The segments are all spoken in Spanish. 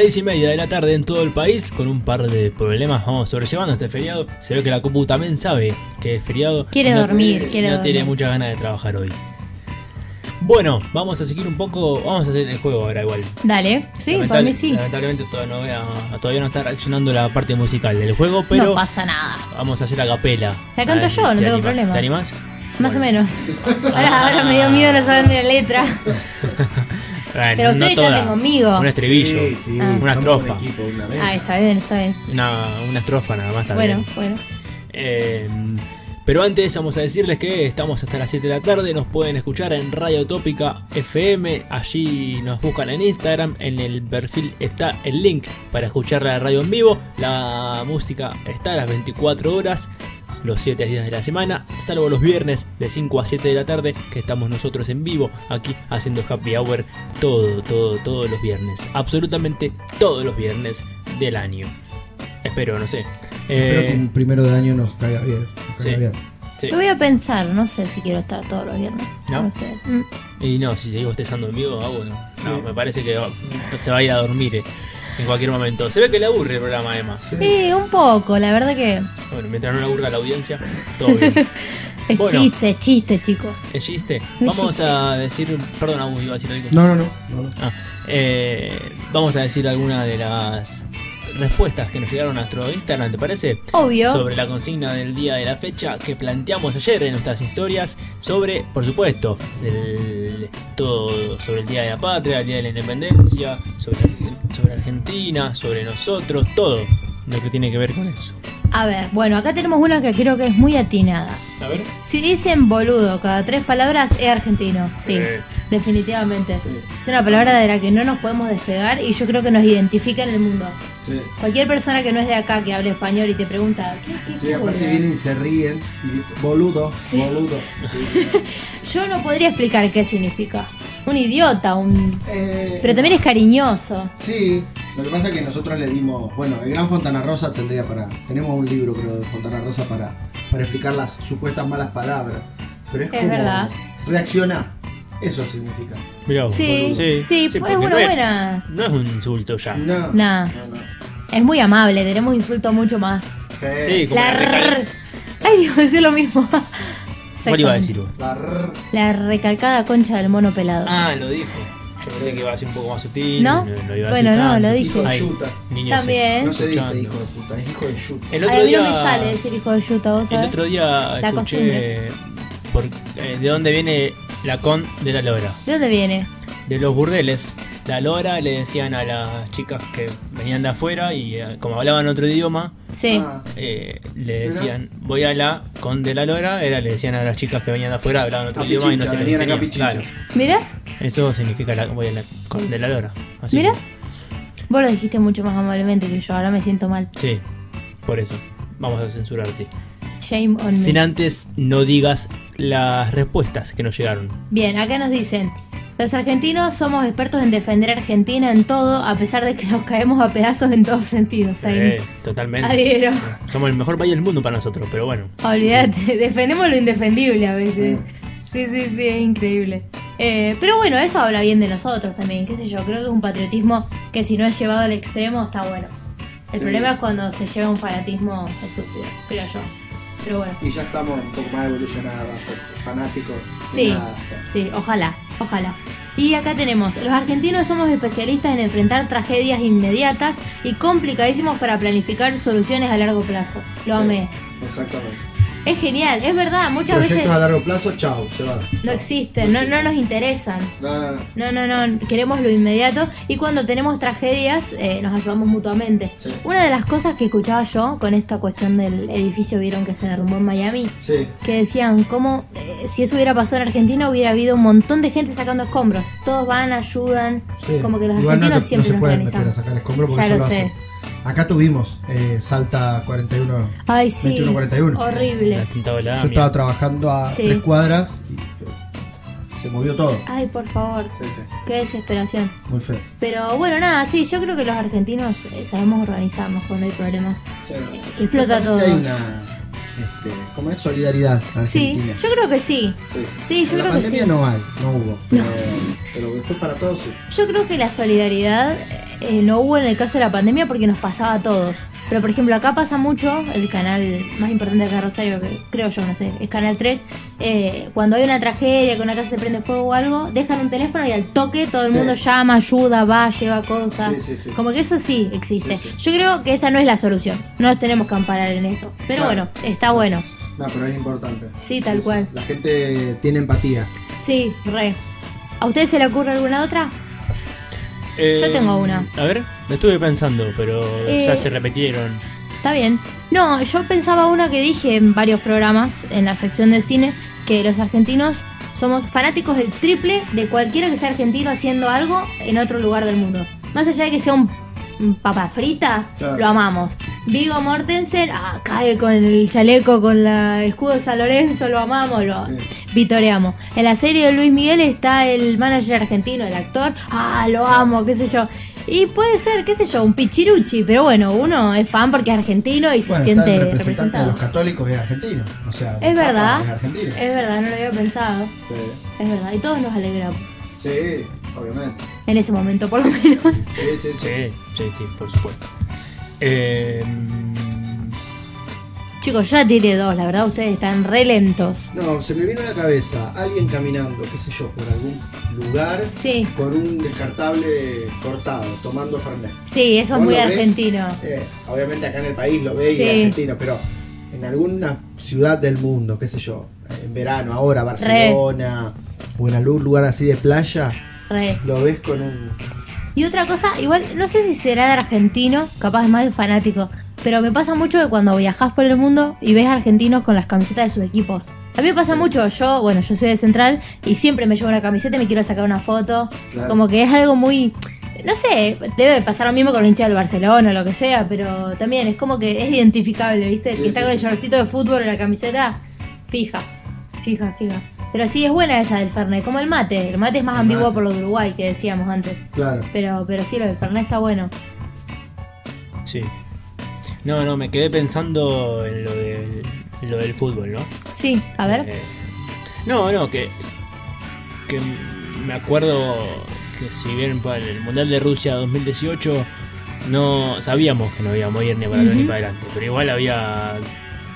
Seis y media de la tarde en todo el país, con un par de problemas vamos sobrellevando este feriado. Se ve que la Copu también sabe que es feriado. Quiere No- dormir, quiere No dormir. tiene muchas ganas de trabajar hoy. Bueno, vamos a seguir un poco. Vamos a hacer el juego ahora igual. Dale, sí, para mí sí. Lamentablemente todavía no, vea- todavía no está reaccionando la parte musical del juego, pero no pasa nada. vamos a hacer a capela. La canto yo, no te tengo animás. problema. ¿Te animás? Más o Bueno. menos. Ahora, ahora me dio miedo no saber ni la letra. Bueno, Pero no ustedes toda. canten conmigo. Un estribillo. Sí, sí, Ah. Una estrofa. Un equipo, una vez. Ah, está bien, está bien. Una, una estrofa nada más Bueno, también. bueno. Eh, pero antes vamos a decirles que estamos hasta las 7 de la tarde, nos pueden escuchar en Radio Tópica FM, allí nos buscan en Instagram, en el perfil está el link para escuchar la radio en vivo, la música está a las 24 horas, los 7 días de la semana, salvo los viernes de 5 a 7 de la tarde, que estamos nosotros en vivo aquí haciendo happy hour todo, todo, todos los viernes, absolutamente todos los viernes del año. Espero, no sé. Espero Eh, que un primero de año nos caiga bien. Nos caiga Sí. bien. sí. Lo voy a pensar, no sé si quiero estar todos los viernes. ¿No? con ustedes. Mm. Y no, si seguimos estando en vivo, ah, bueno. No, me parece que va- se va a ir a dormir eh, en cualquier momento. Se ve que le aburre el programa, Emma. Sí, un poco, la verdad que Bueno, mientras no le aburra a la audiencia, todo bien. es Bueno. chiste, es chiste, chicos. ¿Es chiste? Es Vamos chiste. a decir. Perdón, Agus, iba a decir algo. No, no, no. no, no. Ah, eh, vamos a decir algunas de las respuestas que nos llegaron a nuestro Instagram, ¿te parece? Obvio. Sobre la consigna del día de la fecha que planteamos ayer en nuestras historias sobre, por supuesto, del- todo sobre el Día de la Patria, el Día de la Independencia, sobre, sobre Argentina, sobre nosotros, todo lo que tiene que ver con eso. A ver, bueno, acá tenemos una que creo que es muy atinada. A ver. Si dicen boludo cada tres palabras, es argentino. Sí, Eh. definitivamente. Es una palabra de la que no nos podemos despegar y yo creo que nos identifica en el mundo. Sí. Cualquier persona que no es de acá, que hable español y te pregunta, ¿qué, qué, Sí, qué aparte boludo?". vienen y se ríen y dicen, boludo, Sí. boludo. Sí. Yo no podría explicar qué significa. Un idiota, un... Eh, Pero también es cariñoso. Sí, lo que pasa es que nosotros le dimos, bueno, el Gran Fontana Rosa tendría para, tenemos un libro creo de Fontana Rosa para, para explicar las supuestas malas palabras, pero es, Es como verdad. reacciona, eso significa. Mirá. Sí, sí, sí, es porque una no es- buena... No es un insulto ya. No, Nah. no, no. Es muy amable, tenemos insultos mucho más... Sí, como La la recal- rrr. Ay, Dios, decir lo mismo. ¿Cuál iba a decir vos? La rrr. La recalcada concha del mono pelado. Ah, lo dijo. Yo pensé que iba a ser un poco más sutil. ¿No? iba a Bueno, decir no, lo Hijo dije. de Ay, yuta. También. No se dice hijo de puta, es hijo de yuta. El Ay, otro a mí día. no me sale decir hijo de yuta, vos El sabés. otro día La escuché costumbre. por, eh, de dónde viene la con de la lora. ¿De dónde viene? De los burdeles. La lora le decían a las chicas que venían de afuera y eh, como hablaban otro idioma, Sí. Ah, eh, le decían voy a la con de la lora, era le decían a las chicas que venían de afuera, hablaban otro idioma y no se les venían acá. Claro, Mira, eso significa la, voy a la con de la lora. Así mira. que, Vos lo dijiste mucho más amablemente que yo, ahora me siento mal. sí, por eso. Vamos a censurarte. Shame on Sin me. antes no digas las respuestas que nos llegaron. Bien, acá nos dicen. Los argentinos somos expertos en defender a Argentina en todo, a pesar de que nos caemos a pedazos en todos sentidos. Eh, totalmente. Adhiero. Somos el mejor país del mundo para nosotros, pero bueno. Olvídate, defendemos lo indefendible a veces. Sí, sí, sí, es increíble. Eh, pero bueno, eso habla bien de nosotros también, qué sé yo, creo que es un patriotismo que si no es llevado al extremo está bueno. El Sí. problema es cuando se lleva un fanatismo estúpido, creo yo. Pero bueno, Y ya estamos un poco más evolucionados, a ser fanáticos. sí, nada, o sea. sí, ojalá, ojalá. Y acá tenemos, los argentinos somos especialistas en enfrentar tragedias inmediatas y complicadísimos para planificar soluciones a largo plazo. Lo Sí. amé. Exactamente. Es genial, es verdad, muchas Proyectos veces a largo plazo, chao, se va. no existen, no, no nos interesan. No, no, no. No, no, no, queremos lo inmediato y cuando tenemos tragedias eh, nos ayudamos mutuamente. Sí. Una de las cosas que escuchaba yo con esta cuestión del edificio, vieron que se derrumbó en Miami, Sí. que decían cómo eh, si eso hubiera pasado en Argentina hubiera habido un montón de gente sacando escombros. Todos van, ayudan, Sí. como que los Igual no argentinos te- siempre no se nos pueden meter a organizamos. sacar escombros porque Ya eso lo lo sé. hacen. Acá tuvimos eh, Salta 41. Ay, sí, 21-41. horrible. La tinta volada. Yo estaba trabajando a Sí. tres cuadras y eh, se movió todo. Ay, por favor, Sí, sí. qué desesperación. Muy feo. Pero bueno, nada, sí, yo creo que los argentinos eh, sabemos organizarnos cuando hay problemas. Sí. Explota todo. Hay una. Este, ¿Cómo es? Solidaridad Sí, yo creo que sí. Sí. Sí, yo En la creo que sí. no hay, no hubo. Pero, pero después para todos sí. Yo creo que la solidaridad eh, no hubo en el caso de la pandemia porque nos pasaba a todos. Pero por ejemplo, acá pasa mucho, el canal más importante de Rosario, que creo yo, no sé, es Canal 3, eh, cuando hay una tragedia, que una casa se prende fuego o algo, dejan un teléfono y al toque todo el Sí. mundo llama, ayuda, va, lleva cosas. Sí, sí, sí. Como que eso sí existe. Yo creo que esa no es la solución. No nos tenemos que amparar en eso. Pero Claro. bueno, está bueno. No, pero es importante. Sí, tal cual. La gente tiene empatía. Sí, re. ¿A usted se le ocurre alguna otra? Yo tengo una. A ver, lo estuve pensando, pero Eh, ya se repitieron. Está bien. No, yo pensaba una que dije en varios programas en la sección de cine, que los argentinos somos fanáticos del triple de cualquiera que sea argentino haciendo algo en otro lugar del mundo. Más allá de que sea un papa frita, Claro. lo amamos. Vigo Mortensen, ah, cae con el chaleco, con la escudo de San Lorenzo, lo amamos, lo Sí. vitoreamos. En la serie de Luis Miguel está el manager argentino, el actor, ah, lo amo, qué sé yo. Y puede ser, qué sé yo, un pichiruchi, pero bueno, uno es fan porque es argentino y se Bueno, está siente el representante de representado. los católicos es argentino. O sea, Es verdad, Es argentino. es verdad, no lo había pensado. Sí. Es verdad, y todos nos alegramos. Sí, obviamente. En ese momento, por lo menos. Sí, sí, sí. Sí, sí, sí, por supuesto. Eh, Chicos, ya tiré dos, la verdad ustedes están re lentos. No, se me vino a la cabeza alguien caminando, qué sé yo, por algún lugar Sí, con un descartable cortado, tomando Fernet. sí, eso es ¿Vos muy argentino. Eh, obviamente acá en el país lo ve y es argentino, pero en alguna ciudad del mundo, qué sé yo, en verano, ahora, Barcelona, o en algún lugar así de playa, Re. lo ves con un... Y otra cosa, igual, no sé si será de argentino, capaz más de fanático, pero me pasa mucho que cuando viajas por el mundo y ves argentinos con las camisetas de sus equipos. A mí me pasa mucho, yo, bueno, yo soy de Central y siempre me llevo una camiseta y me quiero sacar una foto. Claro. Como que es algo muy... No sé, debe pasar lo mismo con un hincha del Barcelona o lo que sea, pero también es como que es identificable, ¿viste? El Sí, que está sí, con el shortcito de fútbol o la camiseta, fija, fija, fija. Pero sí es buena esa del Fernet, como el mate. El mate es más El ambiguo mate. por lo de Uruguay que decíamos antes. Claro. Pero, pero sí, lo del Fernet está bueno. sí. No, no, me quedé pensando en lo del, en lo del fútbol, ¿no? Sí, a ver. Eh, no, no, que, que me acuerdo que si bien para el Mundial de Rusia 2018 no sabíamos que no íbamos a ir ni para atrás ni para adelante, pero igual había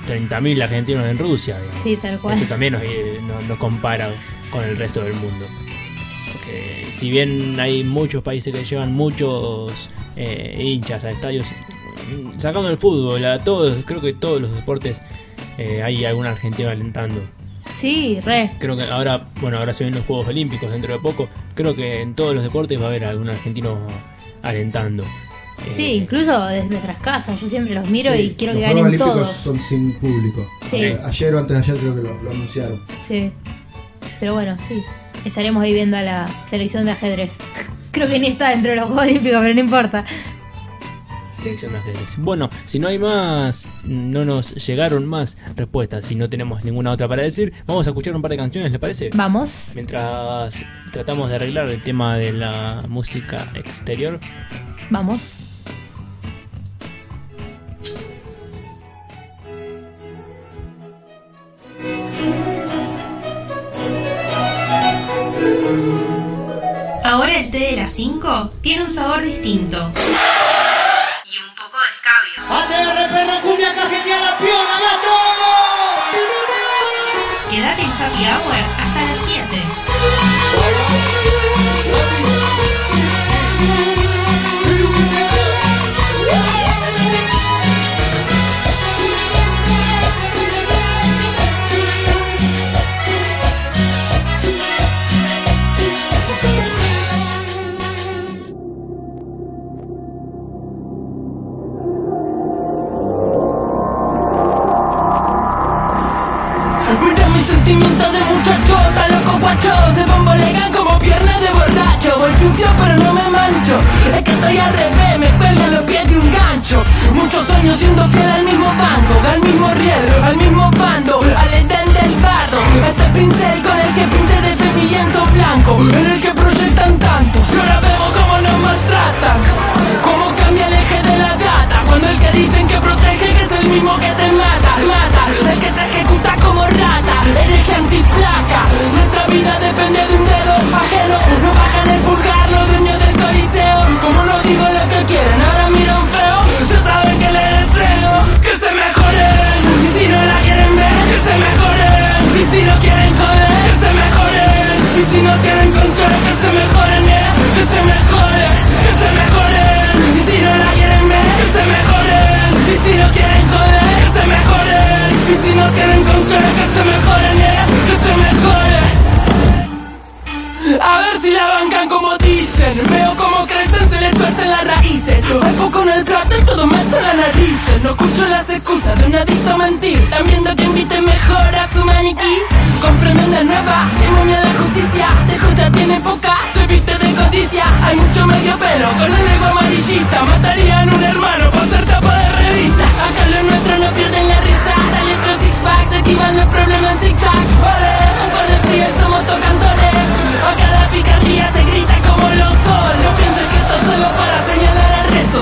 30.000 argentinos en Rusia. digamos. Sí, tal cual. Eso también nos, eh, nos- nos compara con el resto del mundo. Porque si bien hay muchos países que llevan muchos eh, hinchas a estadios, sacando el fútbol, a todos, creo que todos los deportes eh, hay algún argentino alentando. Sí, re. Creo que ahora, bueno, ahora se ven los Juegos Olímpicos dentro de poco. Creo que en todos los deportes va a haber algún argentino alentando. Eh, Sí, incluso desde nuestras casas. Yo siempre los miro Sí, y quiero que los Juegos ganen Olímpicos todos. son sin público. Sí. Eh, ayer o antes de ayer creo que lo, lo anunciaron. Sí. Pero bueno, sí. Estaremos ahí viendo a la selección de ajedrez. Creo que ni está dentro de los Juegos Olímpicos, pero no importa. Selección de ajedrez. Bueno, si no hay más, no nos llegaron más respuestas, si no tenemos ninguna otra para decir, vamos a escuchar un par de canciones, ¿le parece? Vamos. Mientras tratamos de arreglar el tema de la música exterior. Vamos. 5 tiene un sabor distinto. Y un poco de escabio. ¡ATR perra cumbia genial la piola, gato! Quédate en Happy Hour hasta las 7. No escucho las excusas de un adicto a mentir. También que invite mejor a su maniquí. Comprenden de nueva, demonio de justicia. De justa tiene poca, se viste de codicia. Hay mucho medio pelo con el ego amarillista. Matarían un hermano por ser tapa de revista. Acá los nuestros no pierden la risa. Dale otro six pack, se esquivan los problemas en zigzag. Ole, un par de frías somos tocantores. Acá la picardía se grita como loco. No pienses que esto es solo para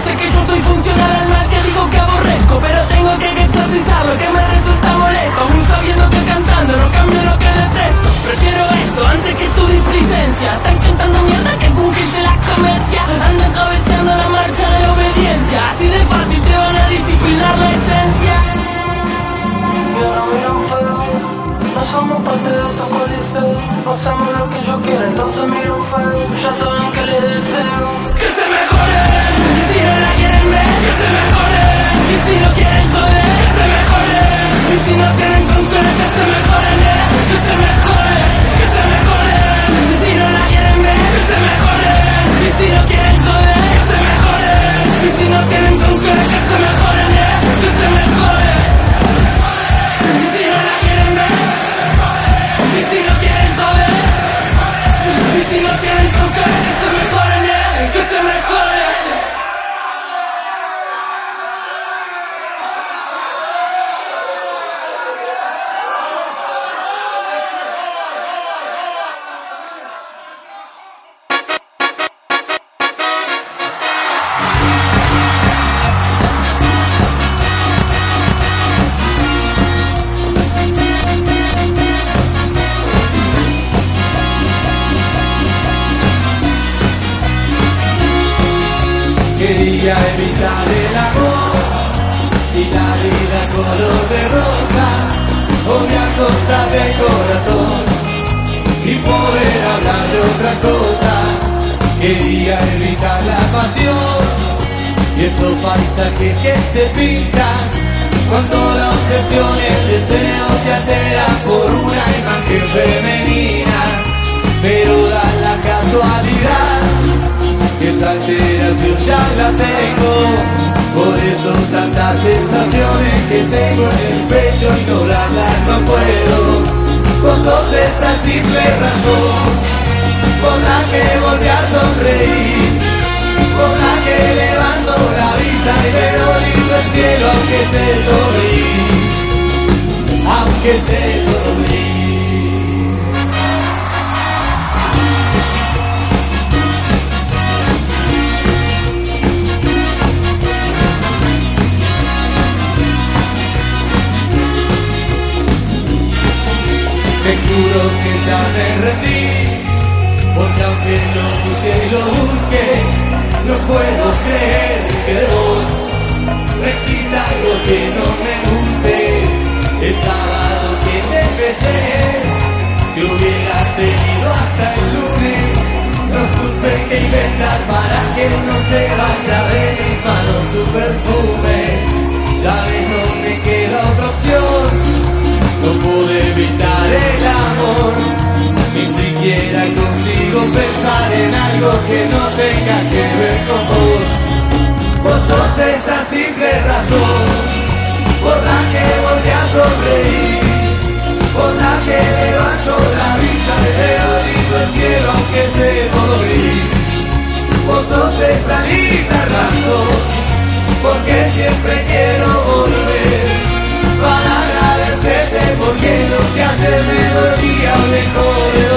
Sé que yo soy funcional al mal que digo que aborrezco. Pero tengo que exorcizar lo que me resulta molesto. Aún sabiendo que cantando no cambio lo que detesto. Prefiero y esos paisajes que se pintan cuando la obsesión el deseo te alteran por una imagen femenina, pero da la casualidad que esa alteración ya la tengo. Por eso tantas sensaciones que tengo en el pecho, ignorarlas no puedo. Vos sos esa simple razón por la que volví a sonreír, por la que levanto la vista y veo lindo el cielo aunque esté todo gris, aunque esté todo gris. Te juro que ya me rendí, porque aunque lo busque y lo busque, no puedo creer que vos no exista algo que no me guste. El sábado que te empecé, que hubiera tenido hasta el lunes, no supe qué inventar para que no se vaya de mis manos tu perfume. Sabes, no me queda otra opción. No pude evitar el consigo pensar en algo que no tenga que ver con vos. Vos sos esa simple razón por la que volví a sonreír, por la que levanto la vista veo lindo el cielo aunque esté todo gris. Vos sos esa linda razón, porque siempre quiero volver para agradecerte porque lo que ayer me dolía me dejó